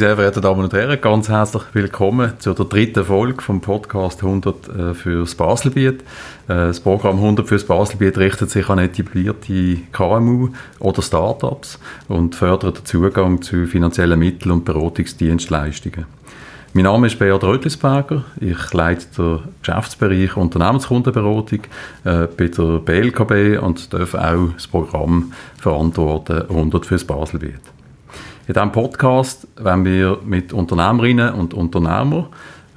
Sehr verehrten Damen und Herren, ganz herzlich willkommen zu der dritten Folge vom Podcast 100 äh, fürs Baselbiet. Äh, das Programm 100 fürs Baselbiet richtet sich an etablierte KMU oder Startups und fördert den Zugang zu finanziellen Mitteln und Beratungsdienstleistungen. Mein Name ist Beat Rötlisberger. Ich leite den Geschäftsbereich Unternehmenskundenberatung äh, bei der BLKB und darf auch das Programm verantworten 100 fürs Baselbiet. In diesem Podcast wollen wir mit Unternehmerinnen und Unternehmern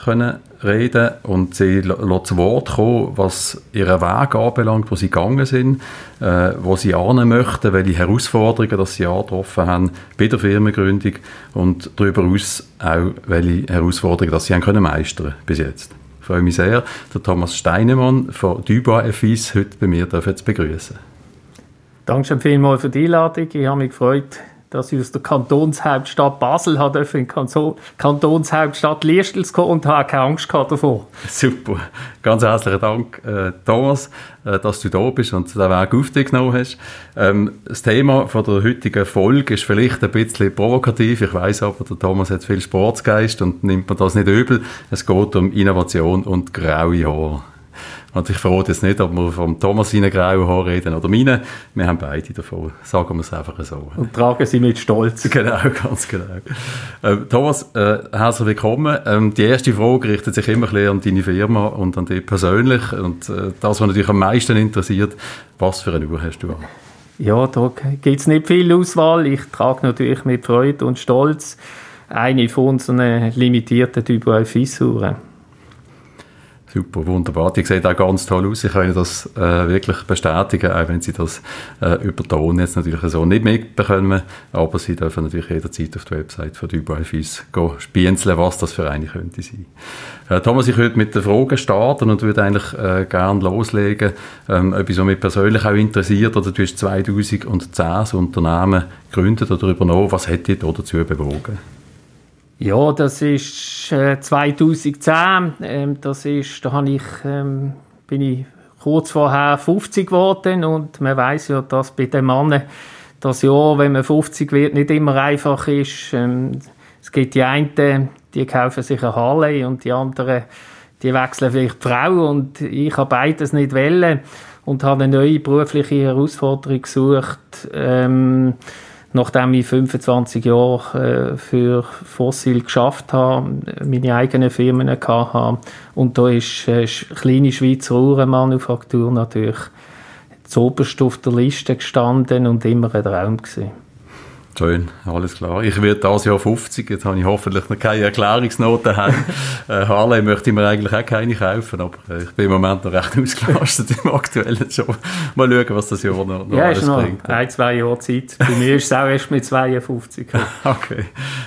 können reden und sie zu Wort kommen, was ihren Weg anbelangt, wo sie gegangen sind, äh, wo sie ahnen möchten, welche Herausforderungen dass sie angetroffen haben bei der Firmengründung und darüber hinaus auch, welche Herausforderungen dass sie haben können meistern bis jetzt. Ich freue mich sehr, der Thomas Steinemann von Dubois FIS heute bei mir begrüßen. Danke schon vielmals für die Einladung. Ich habe mich gefreut, dass ich aus der Kantonshauptstadt Basel habe in die Kantonshauptstadt Liestels kommen und habe keine Angst davor. Super. Ganz herzlichen Dank, äh, Thomas, äh, dass du da bist und den Weg auf dich genommen hast. Ähm, das Thema von der heutigen Folge ist vielleicht ein bisschen provokativ. Ich weiß aber, der Thomas hat viel Sportsgeist und nimmt man das nicht übel. Es geht um Innovation und graue Haare. Und ich verrate jetzt nicht, ob wir vom Thomas seine grauen Haare reden oder meine. Wir haben beide davon. Sagen wir es einfach so. Und tragen sie mit Stolz. Genau, ganz genau. Äh, Thomas, äh, herzlich willkommen. Ähm, die erste Frage richtet sich immer ein an deine Firma und an dich persönlich. Und äh, das, was natürlich am meisten interessiert, was für eine Uhr hast du an? Ja, da gibt es nicht viel Auswahl. Ich trage natürlich mit Freude und Stolz eine von unseren limitierten Typ Fissur. Super, wunderbar. Die sieht auch ganz toll aus. Ich kann Ihnen das äh, wirklich bestätigen, auch wenn Sie das äh, über Ton jetzt natürlich so nicht mitbekommen. Aber Sie dürfen natürlich jederzeit auf die Website von Dubai-Fis spienzeln, was das für eine könnte sein. Äh, Thomas, ich würde mit der Frage starten und würde eigentlich äh, gerne loslegen, ähm, etwas, was mich persönlich auch interessiert. Oder du hast 2010 das Unternehmen gegründet oder übernommen. Was hat dich dazu bewogen? Ja, das ist äh, 2010. Ähm, das ist, da habe ich, ähm, bin ich kurz vorher 50 geworden und man weiß ja, dass bei den Männern das Jahr, wenn man 50 wird, nicht immer einfach ist. Ähm, es gibt die einen, die kaufen sich eine Harley und die anderen, die wechseln vielleicht die Frau und ich habe beides nicht wollen und habe eine neue berufliche Herausforderung gesucht. Ähm, nachdem ich 25 Jahre äh, für Fossil geschafft habe, meine eigenen Firmen hatte. Und da ist äh, kleine Schweizer Uhrenmanufaktur natürlich zuoberst auf der Liste gestanden und immer ein Traum gewesen. Schön, alles klar. Ich werde dieses Jahr 50, jetzt habe ich hoffentlich noch keine Erklärungsnoten. äh, Harley möchte ich mir eigentlich auch keine kaufen, aber äh, ich bin im Moment noch recht ausgelastet im aktuellen Job. Mal schauen, was das Jahr noch, noch ja, alles noch bringt. ein, zwei Jahre Zeit. Bei mir ist es auch erst mit 52. okay,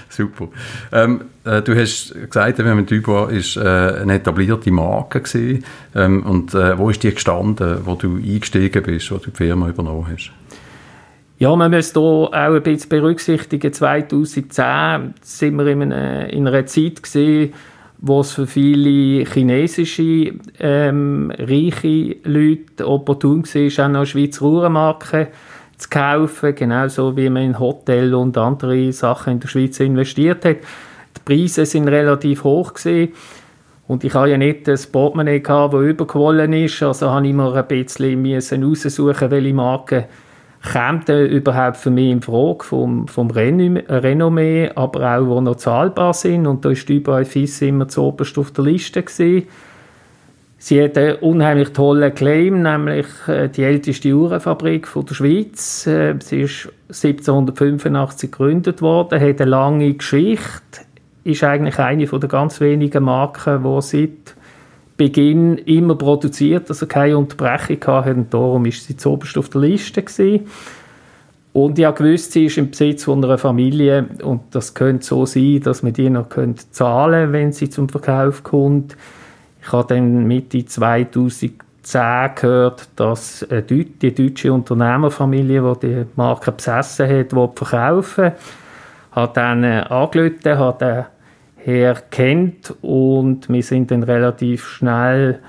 super. Ähm, äh, du hast gesagt, wir haben Dubois ist äh, eine etablierte Marke gewesen. Ähm, und äh, wo ist die gestanden, wo du eingestiegen bist, wo du die Firma übernommen hast? Ja, man muss hier auch ein bisschen berücksichtigen, 2010 sind wir in einer, in einer Zeit gewesen, wo es für viele chinesische ähm, reiche Leute opportun war, auch noch Schweizer Uhrenmarken zu kaufen, genauso wie man in Hotel und andere Sachen in der Schweiz investiert hat. Die Preise sind relativ hoch gewesen. Und ich hatte ja nicht das Portemonnaie, das überquollen ist, also habe ich mir ein bisschen heraussuchen, welche Marken kommt überhaupt für mich in Frage vom, vom Renommee, aber auch, die noch zahlbar sind. Und da ist überall FIS immer zu oberst auf der Liste. Gewesen. Sie hat einen unheimlich tollen Claim, nämlich äh, die älteste Uhrenfabrik der Schweiz. Äh, sie ist 1785 gegründet worden, hat eine lange Geschichte, ist eigentlich eine der ganz wenigen Marken, die seit Beginn immer produziert, also keine Unterbrechung hatte und darum ist sie zuoberst auf der Liste gewesen. Und ich wusste, sie ist im Besitz von einer Familie und das könnte so sein, dass man die noch zahlen könnte, wenn sie zum Verkauf kommt. Ich habe dann Mitte 2010 gehört, dass die deutsche Unternehmerfamilie, die die Marke besessen hat, verkaufen hat dann äh, angerufen, hat her kennt und wir sind dann relativ schnell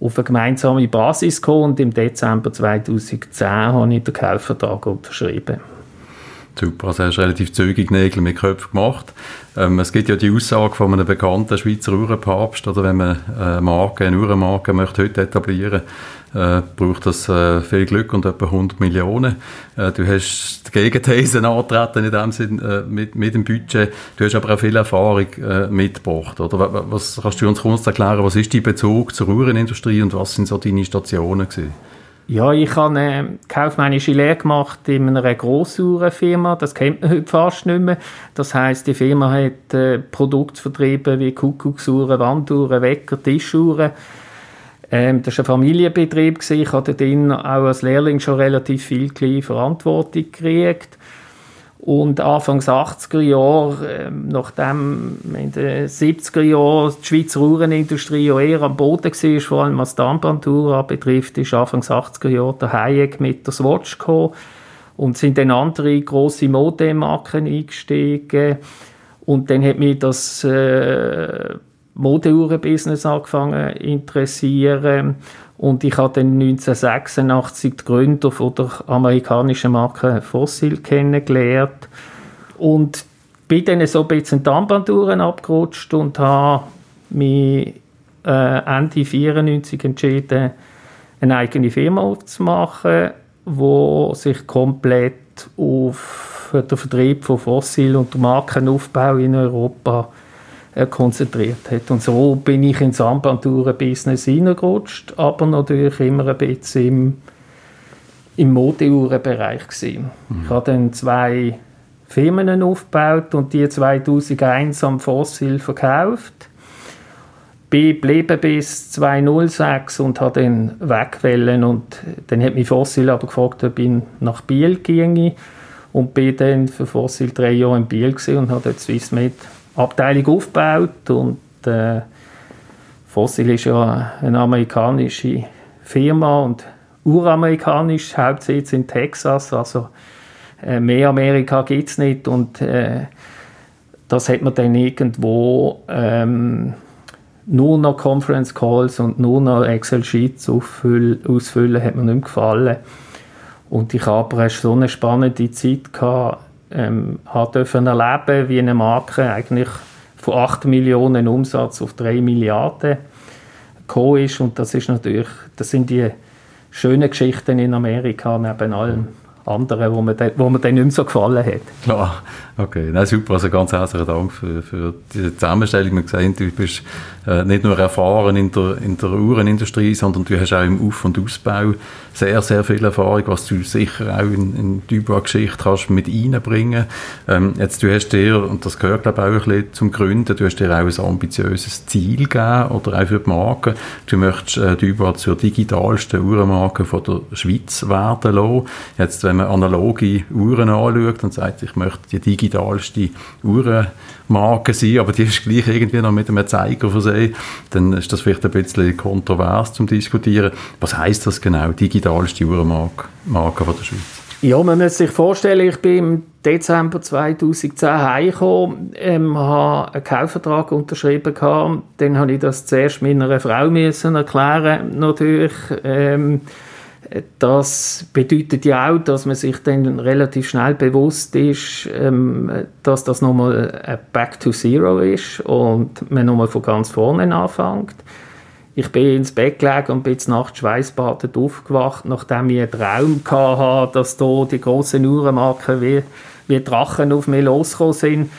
auf eine gemeinsame Basis gekommen und im Dezember 2010 habe ich den Kaufvertrag unterschrieben. Super, also hast relativ zügig Nägel mit Köpfen gemacht. Ähm, es gibt ja die Aussage von einem bekannten Schweizer Uhrenpapst, oder wenn man eine Marke, eine Uhrenmarke möchte heute etablieren äh, braucht das äh, viel Glück und etwa 100 Millionen. Äh, du hast die Gegenthese antreten in dem Sinn äh, mit, mit dem Budget. Du hast aber auch viel Erfahrung äh, mitgebracht, oder? Was kannst du uns kurz erklären, was ist dein Bezug zur Uhrenindustrie und was sind so deine Stationen gewesen? Ja, ich habe eine kaufmännische Lehre gemacht in einer Grossuhrenfirma. Das kennt man heute fast nicht mehr. Das heißt, die Firma hat äh, Produkte vertrieben wie Kuckucksuhren, Wanduhren, Wecker, Tischuhren. Ähm, das war ein Familienbetrieb. Ich hatte dort auch als Lehrling schon relativ viel Verantwortung gekriegt. Und Anfangs 80er Jahre, äh, nachdem in den 70er Jahren die Schweizer Uhrenindustrie ja eher am Boden war, vor allem was die Armbanduhr betrifft, ist Anfangs 80er Jahre der Hayek mit der Swatch gekommen und sind dann andere grosse Modemarken eingestiegen. Und dann hat mich das äh, Modeuhrenbusiness angefangen interessieren. Und ich habe dann 1986 die Gründer von der amerikanischen Marke Fossil kennengelernt. Und bin dann so ein bisschen die Armbanduhren abgerutscht und habe mich äh, Ende 1994 entschieden, eine eigene Firma aufzumachen, die sich komplett auf den Vertrieb von Fossil und den Markenaufbau in Europa konzentriert hat. Und so bin ich ins Armbanduhren-Business hineingerutscht, aber natürlich immer ein bisschen im, im Modeuhrenbereich Mhm. Ich habe dann zwei Firmen aufgebaut und die 2001 am Fossil verkauft. Bin geblieben bis 2006 und habe dann wegwählen und dann hat mich Fossil aber gefragt, ob ich nach Biel ginge und bin dann für Fossil drei Jahre in Biel und habe dort Swissmed Abteilung aufgebaut und äh, Fossil ist ja eine amerikanische Firma und uramerikanisch, Hauptsitz in Texas, also äh, mehr Amerika gibt es nicht und äh, das hat man dann irgendwo ähm, nur noch Conference Calls und nur noch Excel Sheets ausfüllen, hat mir nicht gefallen. Und ich habe so eine spannende Zeit gehabt, ähm, hat dürfen erleben, wie eine Marke eigentlich von 8 Millionen Umsatz auf 3 Milliarden gekommen ist. Und das ist natürlich, das sind die schönen Geschichten in Amerika neben allem anderen, wo mir, dann, wo mir dann nicht mehr so gefallen hat. Klar, okay. Nein, super. Also ganz herzlichen Dank für, für diese Zusammenstellung. Wir sehen, du bist äh, nicht nur erfahren in der, in der Uhrenindustrie, sondern du hast auch im Auf- und Ausbau sehr, sehr viel Erfahrung, was du sicher auch in, in die Geschichte kannst mit reinbringen. Ähm, jetzt, du hast dir, und das gehört glaube ich auch ein bisschen zum Gründen, du hast dir auch ein ambitiöses Ziel gegeben, oder auch für die Marke. Du möchtest äh, die zur digitalsten Uhrenmarke von der Schweiz werden lassen. Jetzt, wenn man analoge Uhren anschaut und sagt, ich möchte die digitalste Uhrenmarke sein, aber die ist gleich irgendwie noch mit einem Zeiger versehen, dann ist das vielleicht ein bisschen kontrovers zum Diskutieren. Was heißt das genau, digitalste Uhrenmarke Marke von der Schweiz? Ja, man muss sich vorstellen, ich bin im Dezember 2010 heimgekommen, ähm, habe einen Kaufvertrag unterschrieben gehabt. Dann habe ich das zuerst meiner Frau müssen erklären, natürlich. Ähm, das bedeutet ja auch, dass man sich dann relativ schnell bewusst ist, ähm, dass das nochmal Back to Zero ist und man nochmal von ganz vorne anfängt. Ich bin ins Bett gelegen und bin nachts schweißbadend aufgewacht, nachdem ich einen Traum hatte, dass da die grossen Uhrenmarken wie, wie Drachen auf mich losgekommen sind.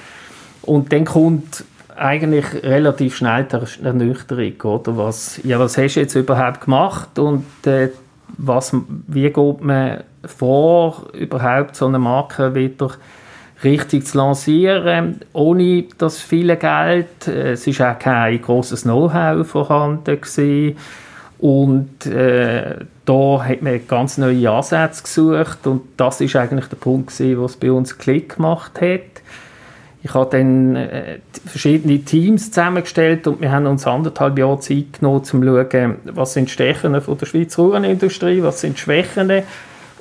Und dann kommt eigentlich relativ schnell die Ernüchterung, oder? Was, ja, was hast du jetzt überhaupt gemacht? Und äh, was, wie geht man vor, überhaupt so eine Marke wieder richtig zu lancieren, ohne das viele Geld. Es ist auch kein großes Know-how vorhanden gewesen. Und äh, da hat man ganz neue Ansätze gesucht und das ist eigentlich der Punkt gewesen, was bei uns Klick gemacht hat. Ich habe dann äh, verschiedene Teams zusammengestellt und wir haben uns anderthalb Jahre Zeit genommen, um zu schauen, was sind die Stärken der Schweizer Uhrenindustrie, was sind die Schwächen.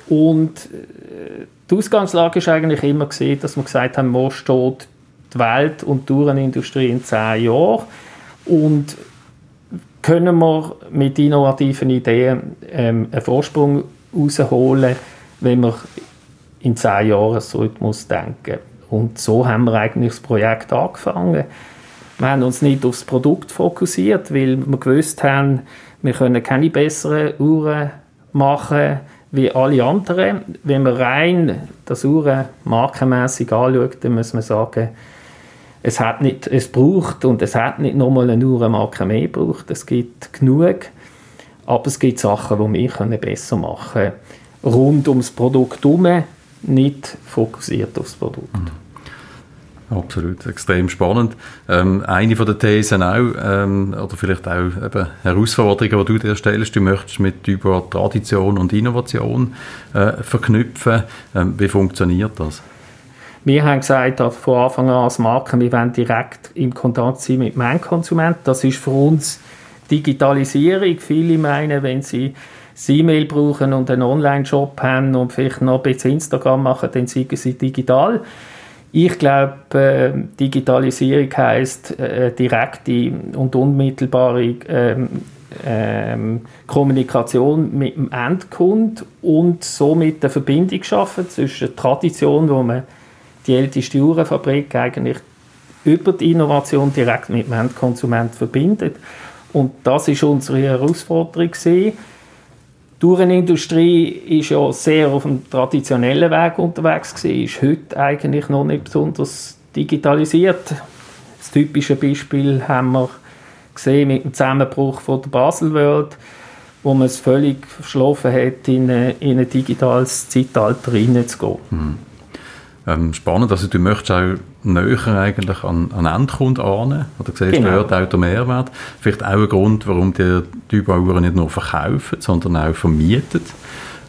Und äh, die Ausgangslage war eigentlich immer, gewesen, dass wir gesagt haben, wo steht die Welt und die Uhrenindustrie in zehn Jahren und können wir mit innovativen Ideen ähm, einen Vorsprung herausholen, wenn wir in zehn Jahresrhythmus denken. Und so haben wir eigentlich das Projekt angefangen. Wir haben uns nicht aufs Produkt fokussiert, weil wir gewusst haben, wir können keine besseren Uhren machen wie alle anderen. Wenn man rein das Uhren markenmässig anschaut, dann muss man sagen, es, hat nicht, es braucht und es hat nicht nochmal eine Uhrenmarke mehr gebraucht. Es gibt genug, aber es gibt Sachen, die wir besser machen können. Rund ums Produkt herum, nicht fokussiert aufs Produkt. Mhm. Absolut, extrem spannend. Ähm, eine von den Thesen auch, ähm, oder vielleicht auch eben Herausforderungen, die du dir stellst, du möchtest mit über Tradition und Innovation äh, verknüpfen. Ähm, wie funktioniert das? Wir haben gesagt, von Anfang an als Marke, wir wollen direkt im Kontakt sein mit dem Endkonsumenten. Das ist für uns Digitalisierung. Viele meinen, wenn sie das E-Mail brauchen und einen Online-Shop haben und vielleicht noch ein bisschen Instagram machen, dann sind sie digital. Ich glaube, äh, Digitalisierung heißt äh, direkte und unmittelbare ähm, ähm, Kommunikation mit dem Endkunden und somit eine Verbindung schaffen zwischen Tradition, wo man die älteste Uhrenfabrik eigentlich über die Innovation direkt mit dem Endkonsument verbindet. Und das ist unsere Herausforderung gewesen. Die Uhrenindustrie ist ja sehr auf dem traditionellen Weg unterwegs gewesen, ist heute eigentlich noch nicht besonders digitalisiert. Das typische Beispiel haben wir gesehen mit dem Zusammenbruch von der Basel World, wo man es völlig verschlafen hat, in, eine, in ein digitales Zeitalter hineinzugehen. Mhm ähm, spannend. Also du möchtest auch näher eigentlich an, an Endkunden an oder siehst genau. dort auch den Mehrwert. Vielleicht auch ein Grund, warum die Typbauer nicht nur verkaufen, sondern auch vermieten.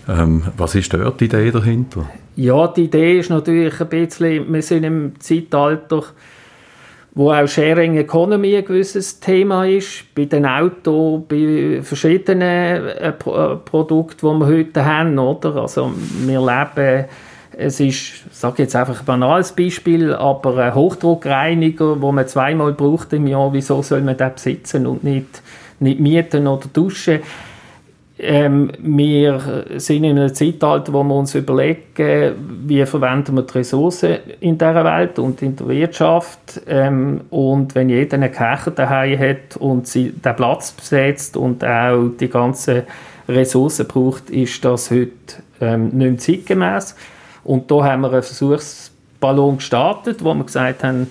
Ähm, was ist dort die Idee dahinter? Ja, die Idee ist natürlich ein bisschen, wir sind im Zeitalter, wo auch Sharing Economy ein gewisses Thema ist. Bei den Autos, bei verschiedenen äh, äh Produkten, die wir heute haben. Oder? Also wir leben es ist, sage jetzt einfach ein banales Beispiel, aber ein Hochdruckreiniger, wo man zweimal braucht im Jahr, wieso soll man den besitzen und nicht, nicht mieten oder duschen? Ähm, wir sind in einem Zeitalter, wo wir uns überlegen, wie verwenden wir die Ressourcen in dieser Welt und in der Wirtschaft. Ähm, und wenn jeder einen Kercher daheim hat und sie den Platz besetzt und auch die ganzen Ressourcen braucht, ist das heute ähm, nicht mehr zeitgemäß. Und da haben wir einen Versuchsballon gestartet, wo wir gesagt haben,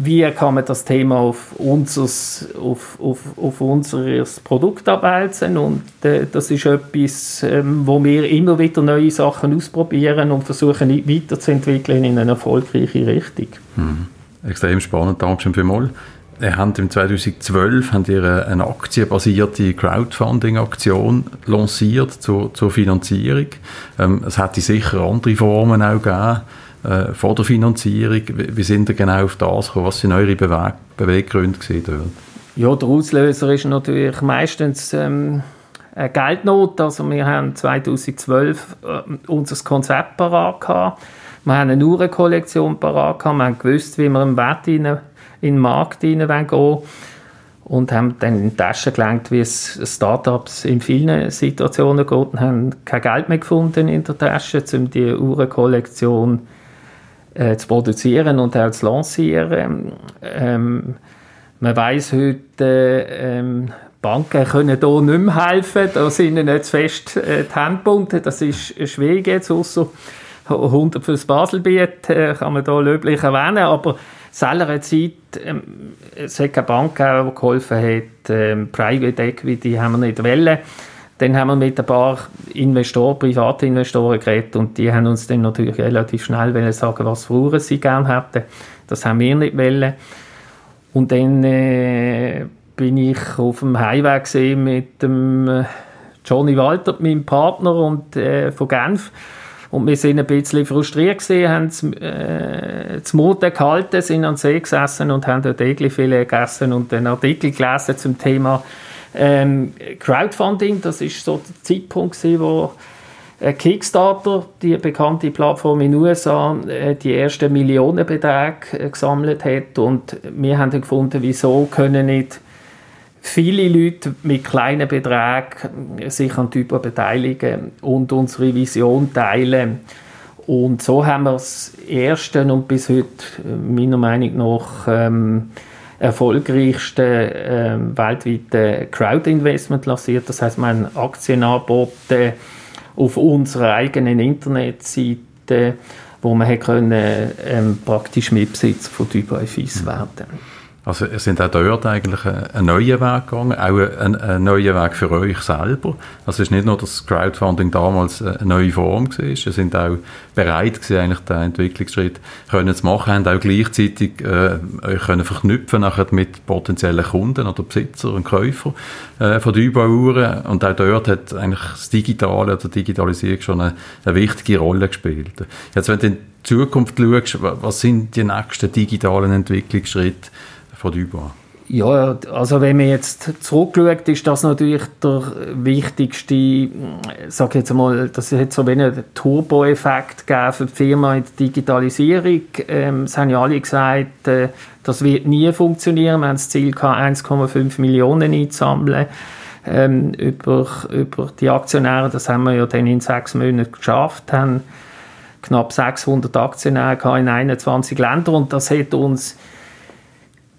wie kann man das Thema auf, unseres, auf, auf, auf unser Produkt abwälzen und äh, das ist etwas, ähm, wo wir immer wieder neue Sachen ausprobieren und versuchen weiterzuentwickeln in eine erfolgreiche Richtung. Mhm. Extrem spannend, danke schön vielmals. Ihr habt im 2012 habt ihr eine aktienbasierte Crowdfunding-Aktion lanciert zur, zur Finanzierung. Ähm, es hätte sicher andere Formen auch gegeben äh, vor der Finanzierung. Wie, wie sind ihr genau auf das gekommen? Was sind eure Beweg Beweggründe gewesen Ja, der Auslöser ist natürlich meistens ähm, eine Geldnot. Also wir haben 2012 äh, unser Konzept parat gehabt. Wir haben eine Uhrenkollektion parat gehabt. Wir haben gewusst, wie wir im Wert in den Markt hineingehen und haben dann in die Tasche gelenkt, wie es Startups in vielen Situationen geht und haben kein Geld mehr gefunden in der Tasche, um die Uhrenkollektion äh, zu produzieren und auch zu lancieren. Ähm, man weiß heute, ähm, Banken können hier nicht mehr helfen, da sind ihnen nicht fest äh, die Hände gebunden, das ist schwierig jetzt, außer 100 fürs Baselbiet äh, kann man da löblich erwähnen, aber selber Zeit, ähm, es hat keine Bank gegeben, die geholfen hat, ähm, Private Equity haben wir nicht wollen. Dann haben wir mit ein paar Investoren, Privatinvestoren geredet und die haben uns dann natürlich relativ schnell sagen, was für sie gerne hätten. Das haben wir nicht wollen. Und dann äh, bin ich auf dem Highway mit dem äh, Johnny Walter, meinem Partner und, äh, von Genf und wir sind ein bisschen frustriert gewesen, haben äh, zum Mute gehalten, sind an See gesessen und haben dort Egelfilet gegessen und einen Artikel gelesen zum Thema ähm, Crowdfunding. Das ist so der Zeitpunkt gewesen, wo Kickstarter, die bekannte Plattform in den USA, äh, die ersten Millionenbeträge äh, gesammelt hat und wir haben gefunden, wieso können nicht viele Leute mit kleinen Beträgen sich an Typen beteiligen und unsere Vision teilen. Und so haben wir das erste und bis heute meiner Meinung nach ähm, erfolgreichste äh, weltweite Crowd-Investment lanciert. Das heißt, wir haben Aktien angeboten auf unserer eigenen Internetseite, wo man können, ähm, praktisch Mitbesitzer von Dubai Fis werden also ihr sind auch dort eigentlich einen neuen Weg gegangen, auch einen, einen neuen Weg für euch selber. Also es ist nicht nur, dass Crowdfunding damals eine neue Form war, ihr sind auch bereit gewesen, eigentlich den Entwicklungsschritt können zu machen, haben auch gleichzeitig äh, euch können verknüpfen nachher mit potenziellen Kunden oder Besitzer und Käufer äh, von den Uhren und auch dort hat eigentlich das Digitale oder Digitalisierung schon eine, eine wichtige Rolle gespielt. Jetzt wenn du in die Zukunft schaust, was sind die nächsten digitalen Entwicklungsschritte von Dubois? Ja, also wenn man jetzt zurückschaut, ist das natürlich der wichtigste, sag jetzt mal, das hat so einen Turbo-Effekt gegeben für die Firma in der Digitalisierung. Ähm, es haben ja alle gesagt, äh, das wird nie funktionieren. Wir haben das Ziel gehabt, 1,5 Millionen einzusammeln ähm, über, über die Aktionäre. Das haben wir ja dann in sechs Monaten geschafft, haben knapp 600 Aktionäre in 21 Ländern und das hat uns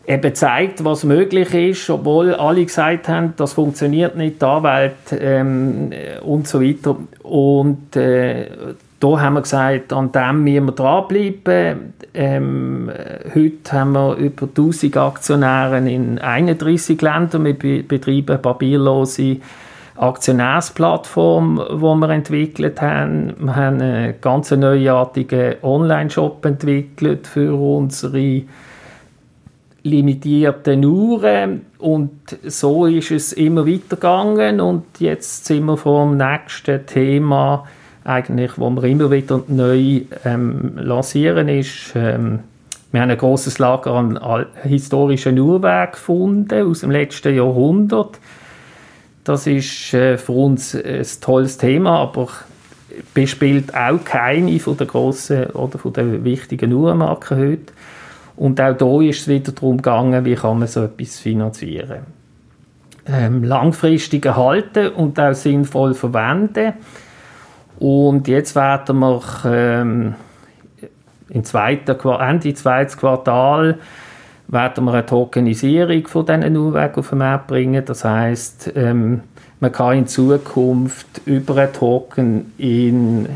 eben zeigt, was möglich ist, obwohl alle gesagt haben, das funktioniert nicht, die Anwälte ähm, und so weiter. Und äh, da haben wir gesagt, an dem müssen wir dranbleiben. Ähm, heute haben wir über 1000 Aktionäre in 31 Ländern. Wir betreiben eine papierlose Aktionärsplattform, die wir entwickelt haben. Wir haben einen ganz neuartigen Online-Shop entwickelt für unsere limitierten Uhren und so ist es immer weitergegangen und jetzt sind wir vor dem nächsten Thema eigentlich, wo wir immer wieder neu ähm, lancieren ist, ähm, wir haben ein großes Lager an historischen Uhrwerken gefunden aus dem letzten Jahrhundert. Das ist äh, für uns ein tolles Thema, aber bespielt auch keine von der grossen oder von der wichtigen Uhrmarken heute. Und auch hier ist es wieder darum gegangen, wie kann man so etwas finanzieren. Ähm, langfristig erhalten und auch sinnvoll verwenden. Und jetzt werden wir ähm, im zweiten, Ende zweites Quartal werden wir eine Tokenisierung von diesen Uhrwegen auf den Markt bringen. Das heißt, ähm, man kann in Zukunft über einen Token in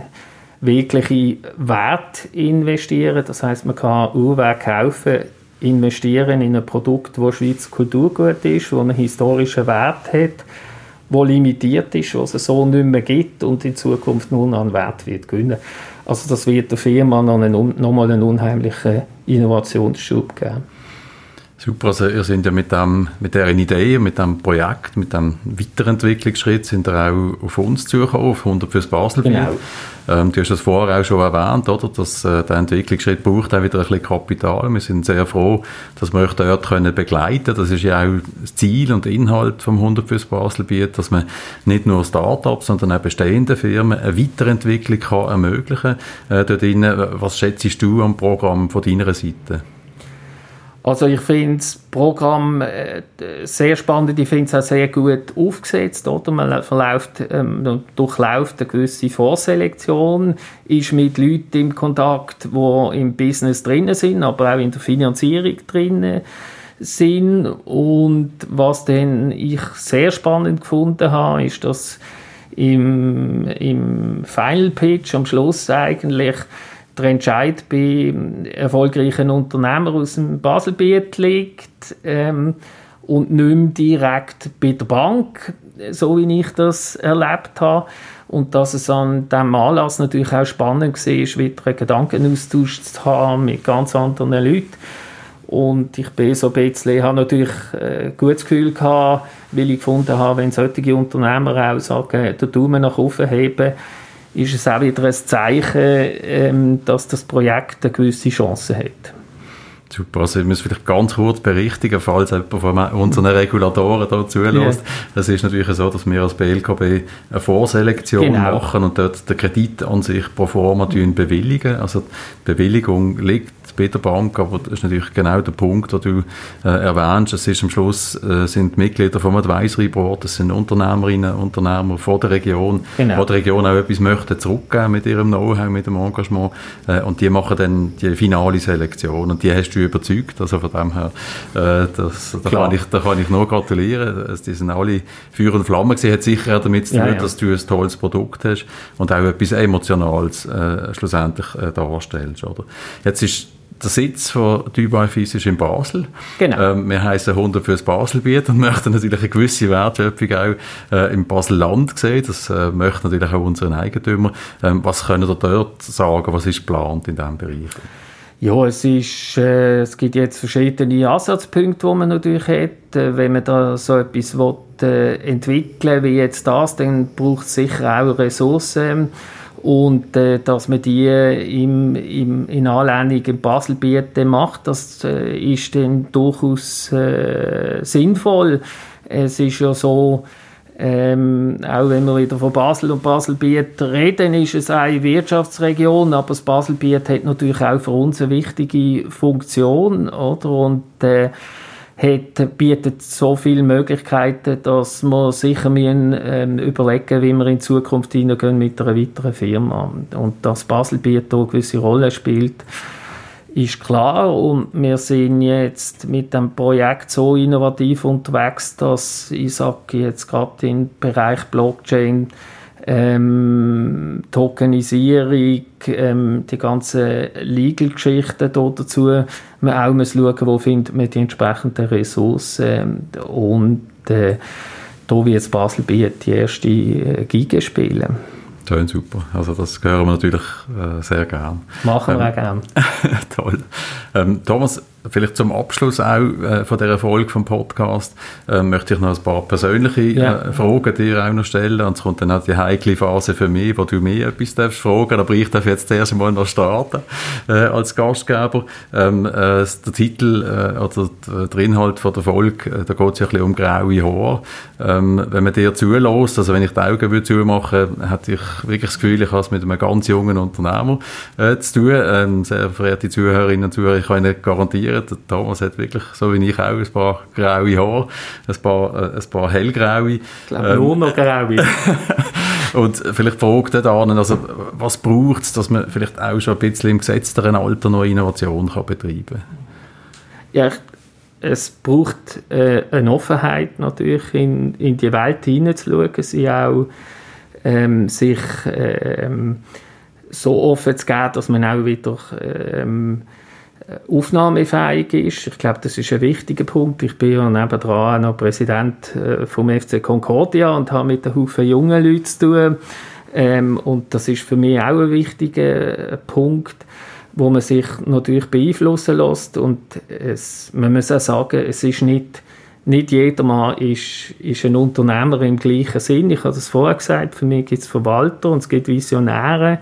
wirkliche Wert investieren. Das heißt, man kann Uhrwerk kaufen, investieren in ein Produkt, wo Schweizer Kulturgut ist, wo einen historischen Wert hat, wo limitiert ist, was es so nicht mehr gibt und in Zukunft nur an Wert wird gewinnen. Also das wird der Firma noch einen, nochmal einen unheimlichen Innovationsschub geben. Super, also ihr seid ja mit, dem, mit dieser Idee, mit diesem Projekt, mit dem Weiterentwicklungsschritt sind ihr auch auf uns zugekommen, auf 100 fürs Baselbiet. Genau. Ähm, du hast das vorher auch schon erwähnt, oder, dass äh, der Entwicklungsschritt braucht auch wieder ein bisschen Kapital. Wir sind sehr froh, dass wir euch dort können begleiten können. Das ist ja auch das Ziel und Inhalt vom 100 fürs Baselbiet, dass man nicht nur Start-ups, sondern auch bestehende Firmen eine Weiterentwicklung kann ermöglichen kann. Äh, dort was schätzt du am Programm von deiner Seite? Also ich finde das Programm äh, sehr spannend, ich finde es auch sehr gut aufgesetzt. Oder? Man verläuft, ähm, durchläuft eine gewisse Vorselektion, ist mit Leuten im Kontakt, die im Business drin sind, aber auch in der Finanzierung drin sind. Und was dann ich sehr spannend gefunden habe, ist, dass im, im Final Pitch am Schluss eigentlich der Entscheid bei erfolgreichen Unternehmern aus dem Baselbiet liegt ähm, und nicht mehr direkt bei der Bank, so wie ich das erlebt habe. Und dass es an diesem Anlass natürlich auch spannend war, wieder einen Gedankenaustausch zu haben mit ganz anderen Leuten. Und ich bin so ein bisschen, habe natürlich ein gutes Gefühl gehabt, weil ich gefunden habe, wenn solche Unternehmer auch sagen, den Daumen nach oben heben, ist es auch wieder ein Zeichen, ähm, dass das Projekt eine gewisse Chance hat. Super, also ich muss vielleicht ganz kurz berichtigen, falls jemand von unseren Regulatoren da zulässt. Yeah. Es ist natürlich so, dass wir als BLKB eine Vorselektion genau. machen und dort den Kredit an sich pro forma bewilligen. Also die Bewilligung liegt Peter Bank, aber das ist natürlich genau der Punkt, den du äh, erwähnst. Es ist am Schluss äh, sind Mitglieder vom Advisory Board, das sind Unternehmerinnen, Unternehmer von der Region, genau. die der Region auch etwas möchten zurückgeben mit ihrem Know-how, mit dem Engagement äh, und die machen dann die finale Selektion und die hast du überzeugt, also von dem her, äh, das, da, kann ich, da kann ich nur gratulieren, also die sind alle Feuer und Flamme gewesen, hat sicher damit zu tun, ja, ja. dass du ein tolles Produkt hast und auch etwas Emotionales äh, schlussendlich äh, darstellst, oder? Jetzt ist der Sitz von Dubai Fis ist in Basel. Genau. Ähm, wir heißen Hunde fürs Baselbiet und möchten natürlich eine gewisse Wertschöpfung auch äh, im Basel-Land sehen. Das äh, möchten natürlich auch unsere Eigentümer. Ähm, was können Sie dort sagen? Was ist geplant in diesem Bereich? Ja, es, ist, äh, es gibt jetzt verschiedene Ansatzpunkte, die man natürlich hat. Äh, wenn man da so etwas will, äh, entwickeln wie jetzt das, dann braucht es sicher auch Ressourcen und äh, dass man die im, im, in Anlehnung im Baselbiet macht, das äh, ist dann durchaus äh, sinnvoll. Es ist ja so, ähm, auch wenn wir wieder von Basel und Baselbiet reden, ist es eine Wirtschaftsregion, aber das Baselbiet hat natürlich auch für uns eine wichtige Funktion, oder? Und äh, hat, bietet so viele Möglichkeiten, dass wir sicher müssen, ähm, überlegen wie wir in Zukunft hineingehen mit einer weiteren Firma. Und dass Baselbiet eine gewisse Rolle spielt, ist klar. Und wir sind jetzt mit dem Projekt so innovativ unterwegs, dass ich sage jetzt gerade im Bereich Blockchain ähm, Tokenisierung, ähm, die ganzen Legal-Geschichten dazu, man auch muss schauen, wo findet man die entsprechenden Ressourcen und äh, da jetzt Basel bietet die erste äh, Giga spielen. Schön, super. Also das hören wir natürlich äh, sehr gern. Machen wir ähm, auch gern. toll. Ähm, Thomas, Vielleicht zum Abschluss auch äh, von dieser Folge vom Podcast äh, möchte ich noch ein paar persönliche ja. äh, Fragen dir auch noch stellen. Und es kommt dann auch die heikle Phase für mich, wo du mir etwas darfst fragen Aber ich darf jetzt zuerst einmal noch starten äh, als Gastgeber. Ähm, äh, der Titel äh, oder der Inhalt von der Folge, äh, da geht es ja ein bisschen um graue Haare. Ähm, wenn man dir zulässt, also wenn ich die Augen würde zumachen, hätte ich wirklich das Gefühl, ich habe es mit einem ganz jungen Unternehmer äh, zu tun. Ähm, sehr verehrte Zuhörerinnen und Zuhörer, ich kann Ihnen garantieren, probieren. Der Thomas hat wirklich, so wie ich auch, ein paar graue Haare, ein paar, äh, ein paar hellgraue. Ich glaube, ähm, nur noch graue. und vielleicht fragt er dann, also, was braucht es, dass man vielleicht auch schon ein bisschen im gesetzteren Alter noch Innovation kann betreiben kann? Ja, es braucht äh, eine Offenheit natürlich, in, in die Welt hineinzuschauen, sie auch ähm, sich ähm, so offen zu geben, dass man auch wieder ähm, aufnahmefähig ist. Ich glaube, das ist ein wichtiger Punkt. Ich bin ja nebendran noch Präsident äh, vom FC Concordia und habe mit einem Haufen jungen Leuten zu tun. Ähm, und das ist für mich auch ein wichtiger äh, Punkt, wo man sich natürlich beeinflussen lässt. Und es, man muss auch sagen, es ist nicht, nicht jedermann ist, ist ein Unternehmer im gleichen Sinn. Ich habe das vorher gesagt, für mich gibt es Verwalter und es gibt Visionäre.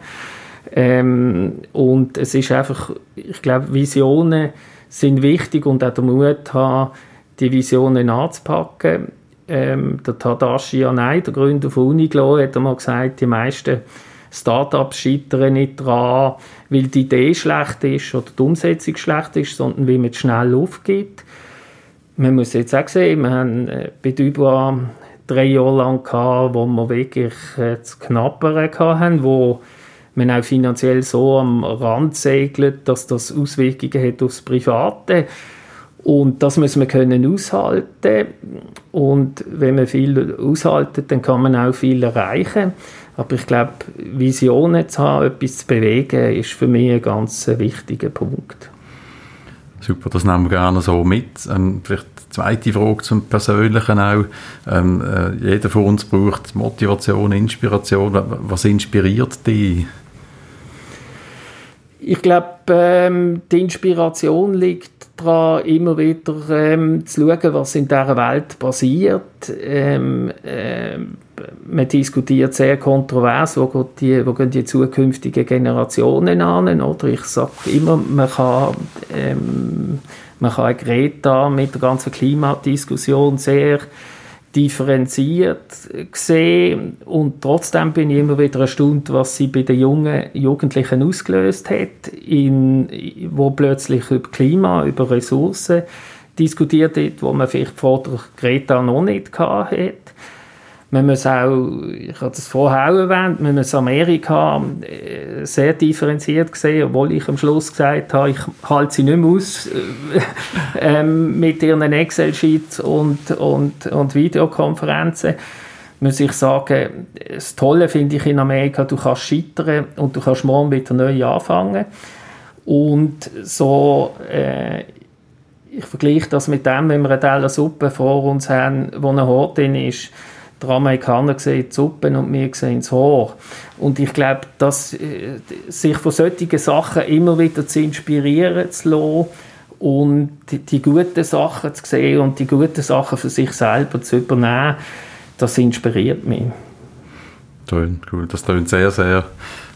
Ähm, und es ist einfach, ich glaube, Visionen sind wichtig und auch der Mut haben, die Visionen anzupacken. Ähm, der Tadashi Yanai, der Gründer von Uniglo, hat einmal gesagt, die meisten Startups scheitern nicht daran, weil die Idee schlecht ist oder die Umsetzung schlecht ist, sondern weil man schnell aufgibt. Man muss jetzt auch sehen, wir haben äh, bei Dubois drei Jahre lang gehabt, wo wir wirklich äh, das Knappere hatten, wo man auch finanziell so am Rand segelt, dass das Auswirkungen hat aufs Private. Und das muss man können aushalten. Und wenn man viel aushaltet, dann kann man auch viel erreichen. Aber ich glaube, Visionen zu haben, etwas zu bewegen, ist für mich ein ganz wichtiger Punkt. Super, das nehmen wir gerne so mit. Ähm, vielleicht zweite Frage zum Persönlichen auch. Ähm, äh, jeder von uns braucht Motivation, Inspiration. Was inspiriert dich? Ich glaube, ähm, die Inspiration liegt daran, immer wieder ähm, zu schauen, was in dieser Welt passiert. Ähm, ähm, man diskutiert sehr kontrovers, wo, geht die, wo gehen die zukünftigen Generationen an. Oder? Ich sage immer, man kann, ähm, man kann Greta mit der ganzen Klimadiskussion sehr differenziert gesehen und trotzdem bin ich immer wieder erstaunt, was sie bei den jungen Jugendlichen ausgelöst hat, in, wo plötzlich über Klima, über Ressourcen diskutiert wird, wo man vielleicht vor der Greta noch nicht hatte. Man muss auch, ich habe das vorher auch erwähnt, man muss Amerika äh, sehr differenziert sehen, obwohl ich am Schluss gesagt habe, ich halte sie nicht mehr aus äh, äh, mit ihren Excel-Sheets und, und, und Videokonferenzen muss ich sagen, das Tolle finde ich in Amerika, du kannst scheitern und du kannst morgen wieder neu anfangen. Und so, äh, ich vergleiche das mit dem, wenn wir eine Teller Suppe vor uns haben, wo ein Hort drin ist, der Amerikaner sehen die Suppe und wir sehen das Haar. Und ich glaube, dass äh, sich von solchen Sachen immer wieder zu inspirieren zu lassen und die, die guten Sachen zu sehen und die guten Sachen für sich selber zu übernehmen, das inspiriert mich. Toll, cool. Das klingt sehr, sehr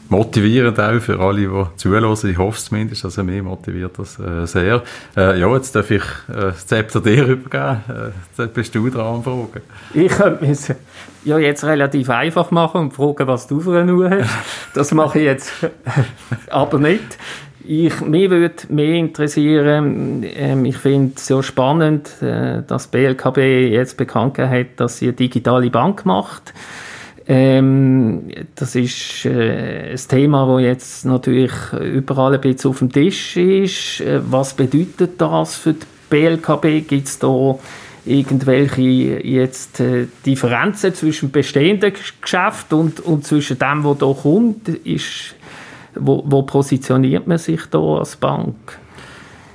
motivierend auch für alle, die zuhören. Ich hoffe es zumindest, also mich motiviert das äh, sehr. Äh, ja, jetzt darf ich äh, das Zepter dir übergeben. Äh, jetzt bist du dran am Fragen. Ich könnte es ja jetzt relativ einfach machen und fragen, was du für eine Uhr hast. Das mache ich jetzt aber nicht. Ich, mich würde mehr interessieren, ähm, ich finde es sehr spannend, äh, dass BLKB jetzt bekannt hat, dass sie eine digitale Bank macht. Ähm, das ist äh, ein Thema, das jetzt natürlich überall ein bisschen auf dem Tisch ist. Äh, was bedeutet das für die BLKB? Gibt es da irgendwelche jetzt äh, Differenzen zwischen bestehenden Geschäften und, und zwischen dem, was da kommt? Ist, wo, wo positioniert man sich da als Bank?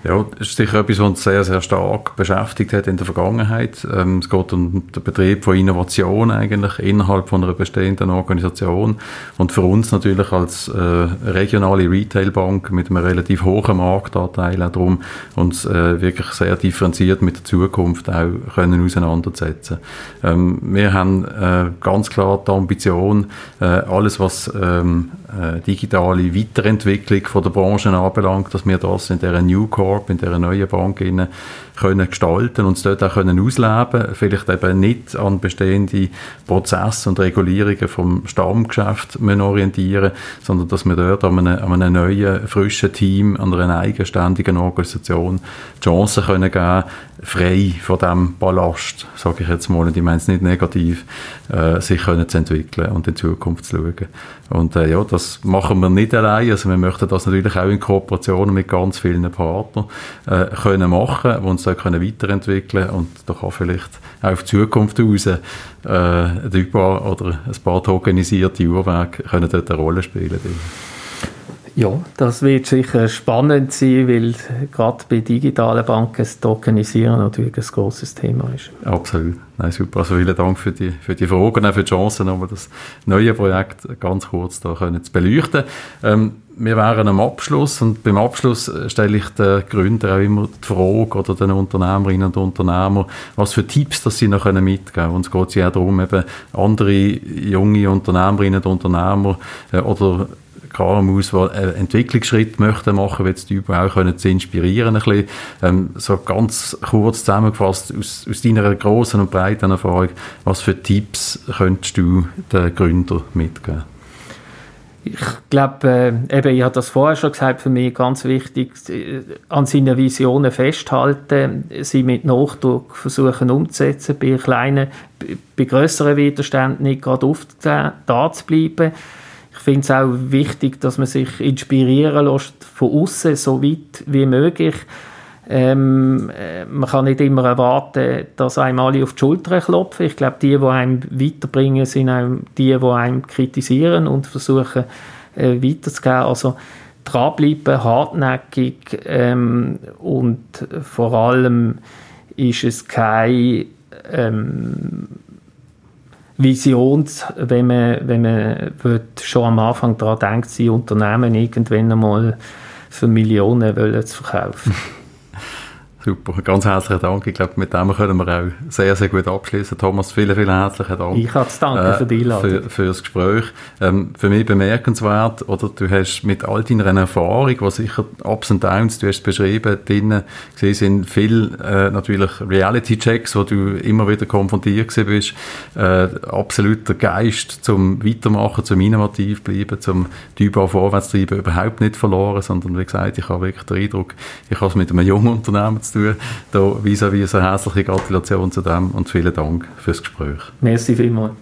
Ja, das ist sicher etwas, was uns sehr, sehr stark beschäftigt hat in der Vergangenheit. Ähm, es geht um den Betrieb von Innovation eigentlich innerhalb von einer bestehenden Organisation. Und für uns natürlich als äh, regionale Retailbank mit einem relativ hohen Marktanteil auch darum, uns äh, wirklich sehr differenziert mit der Zukunft auch können auseinandersetzen. Ähm, wir haben äh, ganz klar die Ambition, äh, alles was ähm, äh, digitale Weiterentwicklung von der Branche anbelangt, dass wir das in der New Corp, in der neuen Bank innen können gestalten und es dort auch können ausleben vielleicht eben nicht an bestehende Prozesse und Regulierungen vom Stammgeschäft orientieren sondern dass wir dort an einem, an einem neuen, frischen Team, an einer eigenständigen Organisation die Chance können geben, frei von dem Ballast, sage ich jetzt mal, und ich meine es nicht negativ, äh, sich können zu entwickeln und in Zukunft zu schauen. Und äh, ja, das machen wir nicht allein, also wir möchten das natürlich auch in Kooperation mit ganz vielen Partnern äh, können machen, die uns können weiterentwickeln und da kann vielleicht auch auf die Zukunft raus äh, ein Über oder ein paar tokenisierte Uhrwerke können dort eine Rolle spielen. Ja, das wird sicher spannend sein, weil gerade bei digitalen Banken das Tokenisieren natürlich ein großes Thema ist. Absolut. Nein, super. Also vielen Dank für die, für die Fragen, auch für die Chancen, um das neue Projekt ganz kurz da können zu beleuchten. Ähm, wir wären am Abschluss und beim Abschluss stelle ich den Gründern auch immer die Frage oder den Unternehmerinnen und Unternehmern, was für Tipps dass sie noch mitgeben können. Und es geht ja auch darum, eben andere junge Unternehmerinnen und Unternehmer äh, oder KMUs, die einen Entwicklungsschritt möchten machen, wie die Übung auch können, zu inspirieren. Ein bisschen. Ähm, so ganz kurz zusammengefasst, aus, aus deiner großen und breiten Erfahrung, was für Tipps könntest du den Gründern mitgeben? Ich glaube, äh, eben, ich habe das vorher schon gesagt, für mich ganz wichtig, äh, an seinen Visionen festhalten, sie mit Nachdruck versuchen umzusetzen, bei kleinen, bei größeren Widerständen nicht gerade oft da zu bleiben finde es auch wichtig, dass man sich inspirieren lässt von außen so weit wie möglich. Ähm, äh, man kann nicht immer erwarten, dass einem alle auf die Schulter klopfen. Ich glaube, die, die einem weiterbringen, sind auch die, die einem kritisieren und versuchen äh, weiterzugehen. Also dranbleiben, hartnäckig ähm, und vor allem ist es kein ähm, Vision, wenn man, wenn man schon am Anfang daran denkt, sie Unternehmen irgendwann einmal für Millionen zu verkaufen. Super, ganz herzlichen Dank. Ich glaube, mit dem können wir auch sehr, sehr gut abschließen. Thomas, vielen, vielen herzlichen Dank. Ich habe zu danken äh, für die Einladung. Für, für das Gespräch. Ähm, für mich bemerkenswert, oder du hast mit all deiner Erfahrung, was sicher Ups und Downs, du hast beschrieben, drinnen gesehen sind viele äh, natürlich Reality-Checks, wo du immer wieder konfrontiert bist. Äh, absoluter Geist zum Weitermachen, zum innovativ bleiben, zum Typ vorwärts treiben, überhaupt nicht verloren, sondern wie gesagt, ich habe wirklich den Eindruck, ich habe es mit einem jungen Unternehmen zu tun. Da vis-à-vis eine herzliche Gratulation zu dem und vielen Dank fürs Gespräch. Merci vielmals.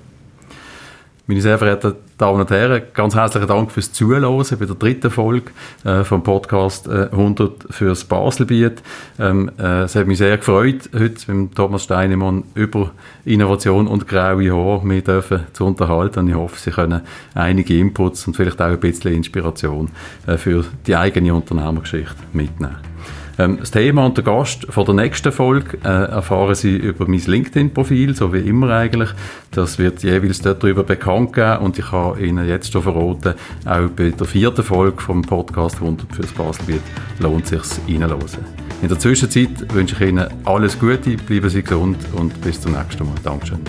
Meine sehr verehrten Damen und Herren, ganz herzlichen Dank fürs Zuhören bei der dritten Folge äh, vom Podcast äh, 100 fürs Baselbiet. Ähm, äh, es hat mich sehr gefreut, heute mit Thomas Steinemann über Innovation und graue Haare dürfen zu unterhalten. Und ich hoffe, Sie können einige Inputs und vielleicht auch ein bisschen Inspiration äh, für die eigene Unternehmergeschichte mitnehmen. Ähm, das Thema und der Gast von der nächsten Folge äh, erfahren Sie über mein LinkedIn-Profil, so wie immer eigentlich. Das wird jeweils dort darüber bekannt geben und ich kann Ihnen jetzt schon verraten, auch bei der vierten Folge vom Podcast 100 fürs Baselbiet lohnt es sich reinzuhören. In der Zwischenzeit wünsche ich Ihnen alles Gute, bleiben Sie gesund und bis zum nächsten Mal. Dankeschön.